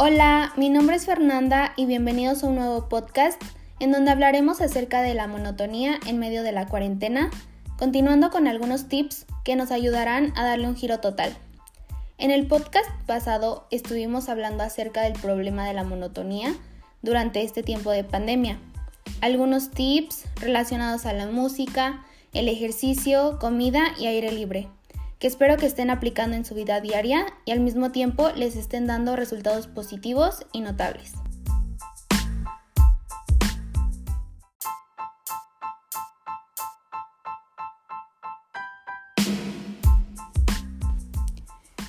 Hola, mi nombre es Fernanda y bienvenidos a un nuevo podcast en donde hablaremos acerca de la monotonía en medio de la cuarentena, continuando con algunos tips que nos ayudarán a darle un giro total. En el podcast pasado estuvimos hablando acerca del problema de la monotonía durante este tiempo de pandemia. Algunos tips relacionados a la música, el ejercicio, comida y aire libre que espero que estén aplicando en su vida diaria y al mismo tiempo les estén dando resultados positivos y notables.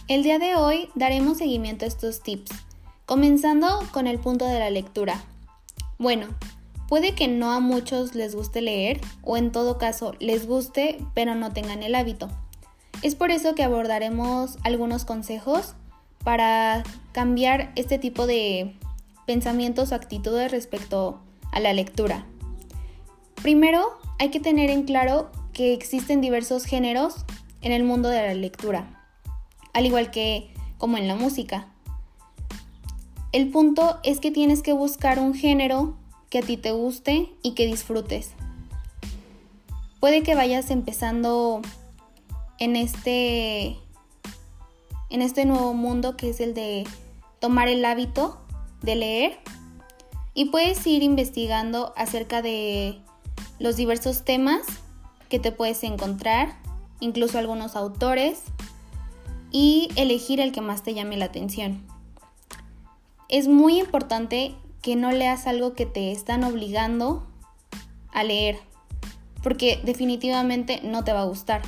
El día de hoy daremos seguimiento a estos tips, comenzando con el punto de la lectura. Bueno, puede que no a muchos les guste leer o en todo caso les guste pero no tengan el hábito. Es por eso que abordaremos algunos consejos para cambiar este tipo de pensamientos o actitudes respecto a la lectura. Primero, hay que tener en claro que existen diversos géneros en el mundo de la lectura, al igual que como en la música. El punto es que tienes que buscar un género que a ti te guste y que disfrutes. Puede que vayas empezando en este, en este nuevo mundo que es el de tomar el hábito de leer y puedes ir investigando acerca de los diversos temas que te puedes encontrar, incluso algunos autores, y elegir el que más te llame la atención. Es muy importante que no leas algo que te están obligando a leer, porque definitivamente no te va a gustar.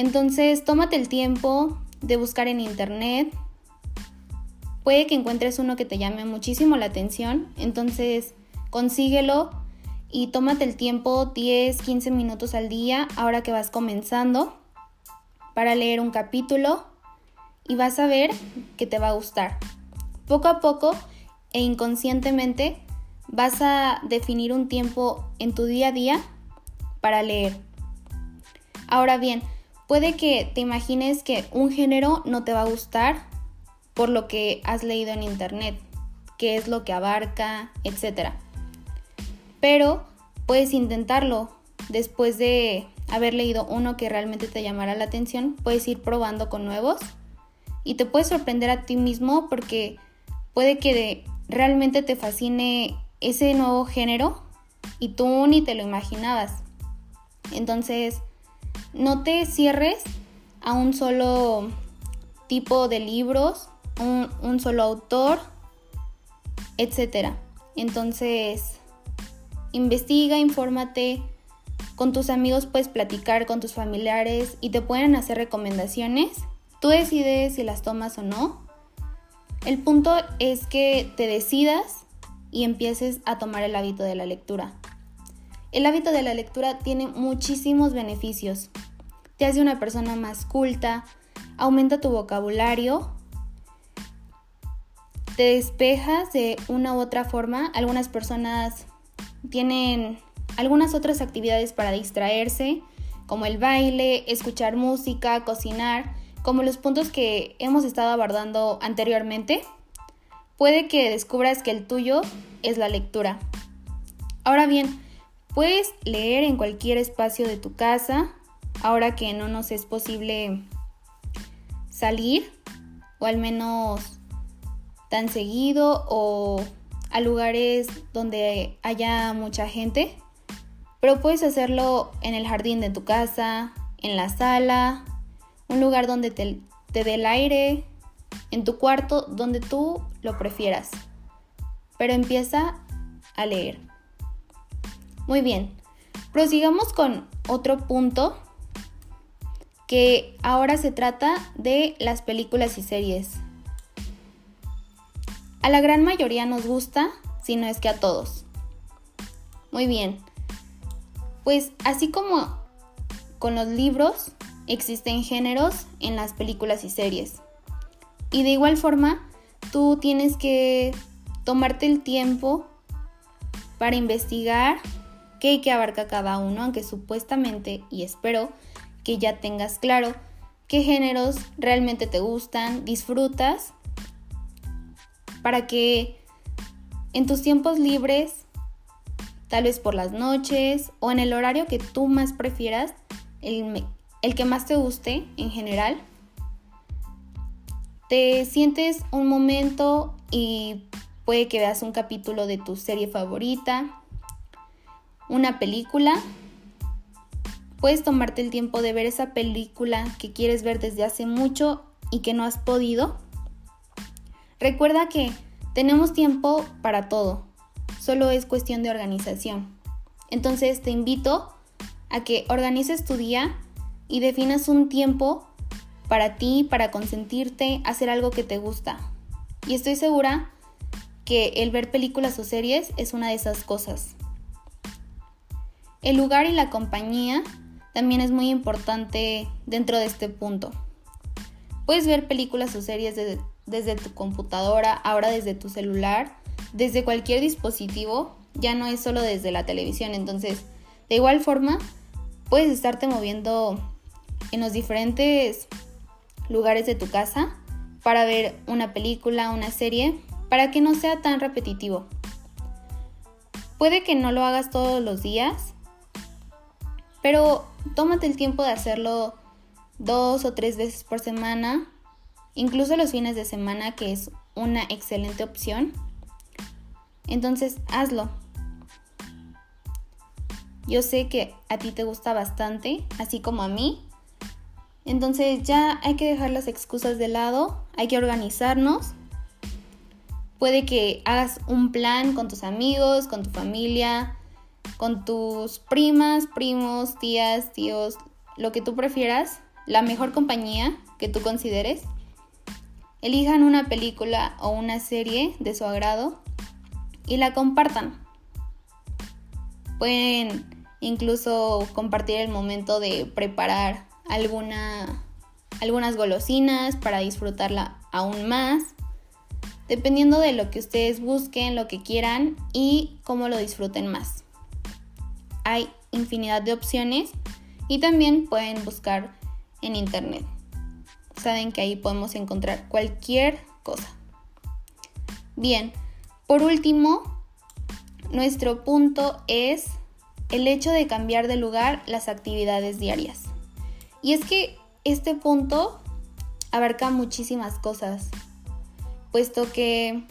Entonces, tómate el tiempo de buscar en internet. Puede que encuentres uno que te llame muchísimo la atención, entonces consíguelo y tómate el tiempo 10, 15 minutos al día ahora que vas comenzando para leer un capítulo y vas a ver que te va a gustar. Poco a poco e inconscientemente vas a definir un tiempo en tu día a día para leer. Ahora bien, Puede que te imagines que un género no te va a gustar por lo que has leído en internet, qué es lo que abarca, etc. Pero puedes intentarlo. Después de haber leído uno que realmente te llamara la atención, puedes ir probando con nuevos y te puedes sorprender a ti mismo porque puede que realmente te fascine ese nuevo género y tú ni te lo imaginabas. Entonces, no te cierres a un solo tipo de libros, un, solo autor, etc. Entonces, investiga, infórmate. Con tus amigos puedes platicar, con tus familiares y te pueden hacer recomendaciones. Tú decides si las tomas o no. El punto es que te decidas y empieces a tomar el hábito de la lectura. El hábito de la lectura tiene muchísimos beneficios. Te hace una persona más culta, aumenta tu vocabulario, te despejas de una u otra forma. Algunas personas tienen algunas otras actividades para distraerse, como el baile, escuchar música, cocinar, como los puntos que hemos estado abordando anteriormente. Puede que descubras que el tuyo es la lectura. Ahora bien, Puedes leer en cualquier espacio de tu casa, ahora que no nos es posible salir, o al menos tan seguido, o a lugares donde haya mucha gente. Pero puedes hacerlo en el jardín de tu casa, en la sala, un lugar donde te, te dé el aire, en tu cuarto, donde tú lo prefieras. Pero empieza a leer. Muy bien, prosigamos con otro punto que ahora se trata de las películas y series. A la gran mayoría nos gusta, si no es que a todos. Muy bien, pues así como con los libros, existen géneros en las películas y series. Y de igual forma, tú tienes que tomarte el tiempo para investigar qué que abarca cada uno, aunque supuestamente, y espero que ya tengas claro qué géneros realmente te gustan, disfrutas para que en tus tiempos libres, tal vez por las noches o en el horario que tú más prefieras, el, el que más te guste en general, te sientes un momento y puede que veas un capítulo de tu serie favorita, una película. Puedes tomarte el tiempo de ver esa película que quieres ver desde hace mucho y que no has podido. Recuerda que tenemos tiempo para todo, solo es cuestión de organización. Entonces te invito a que organices tu día y definas un tiempo para ti, para consentirte, hacer algo que te gusta. Y estoy segura que el ver películas o series es una de esas cosas. El lugar y la compañía también es muy importante dentro de este punto. Puedes ver películas o series desde, tu computadora, ahora desde tu celular, desde cualquier dispositivo, ya no es solo desde la televisión. Entonces, de igual forma, puedes estarte moviendo en los diferentes lugares de tu casa para ver una película, una serie, para que no sea tan repetitivo. Puede que no lo hagas todos los días, pero tómate el tiempo de hacerlo dos o tres veces por semana incluso los fines de semana, que es una excelente opción. Entonces, hazlo. Yo sé que a ti te gusta bastante, así como a mí. Entonces ya hay que dejar las excusas de lado, hay que organizarnos. Puede que hagas un plan con tus amigos, con tu familia, con tus primas, primos, tías, tíos, lo que tú prefieras, la mejor compañía que tú consideres. Elijan una película o una serie de su agrado y la compartan. Pueden incluso compartir el momento de preparar alguna, algunas golosinas para disfrutarla aún más, dependiendo de lo que ustedes busquen, lo que quieran y cómo lo disfruten más. Hay infinidad de opciones y también pueden buscar en internet saben que ahí podemos encontrar cualquier cosa. Bien, por último, nuestro punto es el hecho de cambiar de lugar las actividades diarias. Y es que este punto abarca muchísimas cosas, puesto que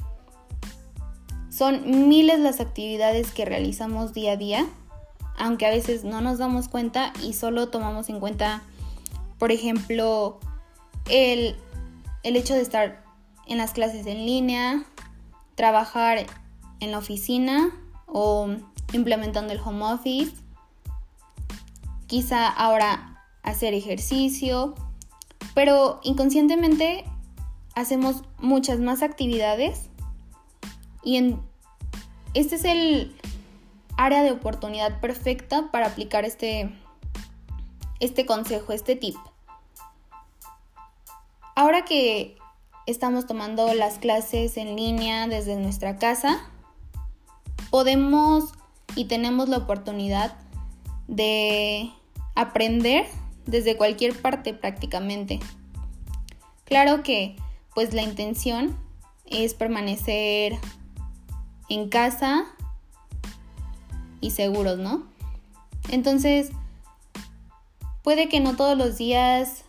son miles las actividades que realizamos día a día, aunque a veces no nos damos cuenta y solo tomamos en cuenta, por ejemplo, el, hecho de estar en las clases en línea, trabajar en la oficina o implementando el home office, quizá ahora hacer ejercicio, pero inconscientemente hacemos muchas más actividades y este es el área de oportunidad perfecta para aplicar este, este consejo, este tip. Ahora que estamos tomando las clases en línea desde nuestra casa, podemos y tenemos la oportunidad de aprender desde cualquier parte prácticamente. Claro que pues la intención es permanecer en casa y seguros, ¿no? Entonces, puede que no todos los días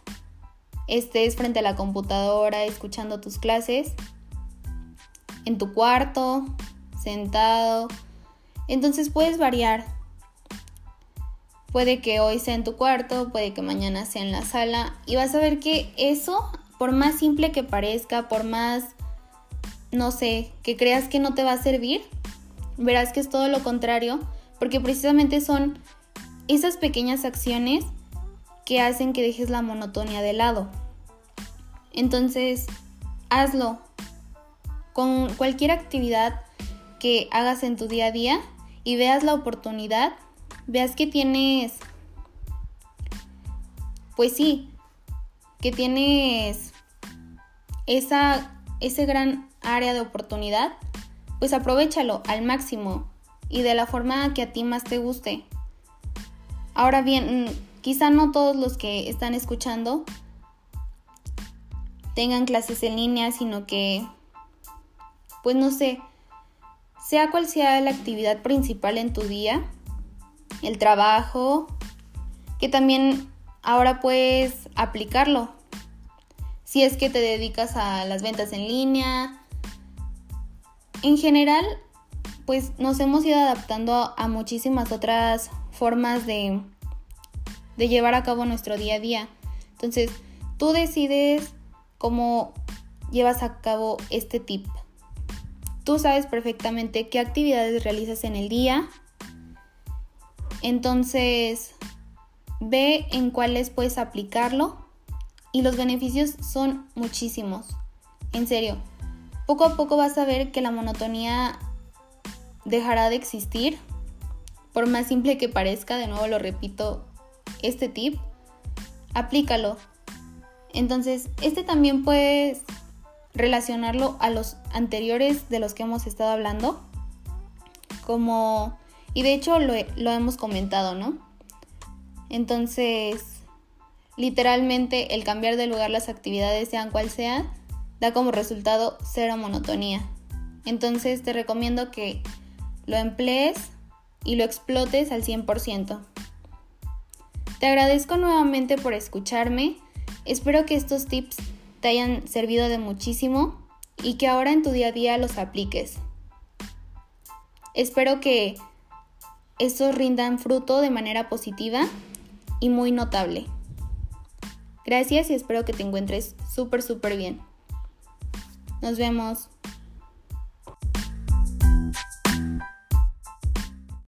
estés frente a la computadora escuchando tus clases, en tu cuarto, sentado. Entonces puedes variar. Puede que hoy sea en tu cuarto, puede que mañana sea en la sala y vas a ver que eso, por más simple que parezca, por más, no sé, que creas que no te va a servir, verás que es todo lo contrario, porque precisamente son esas pequeñas acciones que hacen que dejes la monotonía de lado. Entonces, hazlo con cualquier actividad que hagas en tu día a día y veas la oportunidad, veas que tienes, pues sí, que tienes esa, ese gran área de oportunidad, pues aprovechalo al máximo y de la forma que a ti más te guste. Ahora bien, quizá no todos los que están escuchando tengan clases en línea, sino que pues no sé, sea cual sea la actividad principal en tu día, el trabajo, que también ahora puedes aplicarlo. Si es que te dedicas a las ventas en línea. En general, pues nos hemos ido adaptando a muchísimas otras formas de, de llevar a cabo nuestro día a día. Entonces, tú decides cómo llevas a cabo este tip. Tú sabes perfectamente qué actividades realizas en el día. Entonces, ve en cuáles puedes aplicarlo y los beneficios son muchísimos. En serio, poco a poco vas a ver que la monotonía dejará de existir. Por más simple que parezca, de nuevo lo repito, este tip, aplícalo. Entonces, este también puedes relacionarlo a los anteriores de los que hemos estado hablando. Como, y de hecho lo, lo hemos comentado, ¿no? Entonces, literalmente el cambiar de lugar las actividades, sean cual sean, da como resultado cero monotonía. Entonces te recomiendo que lo emplees y lo explotes al 100%. Te agradezco nuevamente por escucharme. Espero que estos tips te hayan servido de muchísimo y que ahora en tu día a día los apliques. Espero que estos rindan fruto de manera positiva y muy notable. Gracias y espero que te encuentres súper, súper bien. Nos vemos.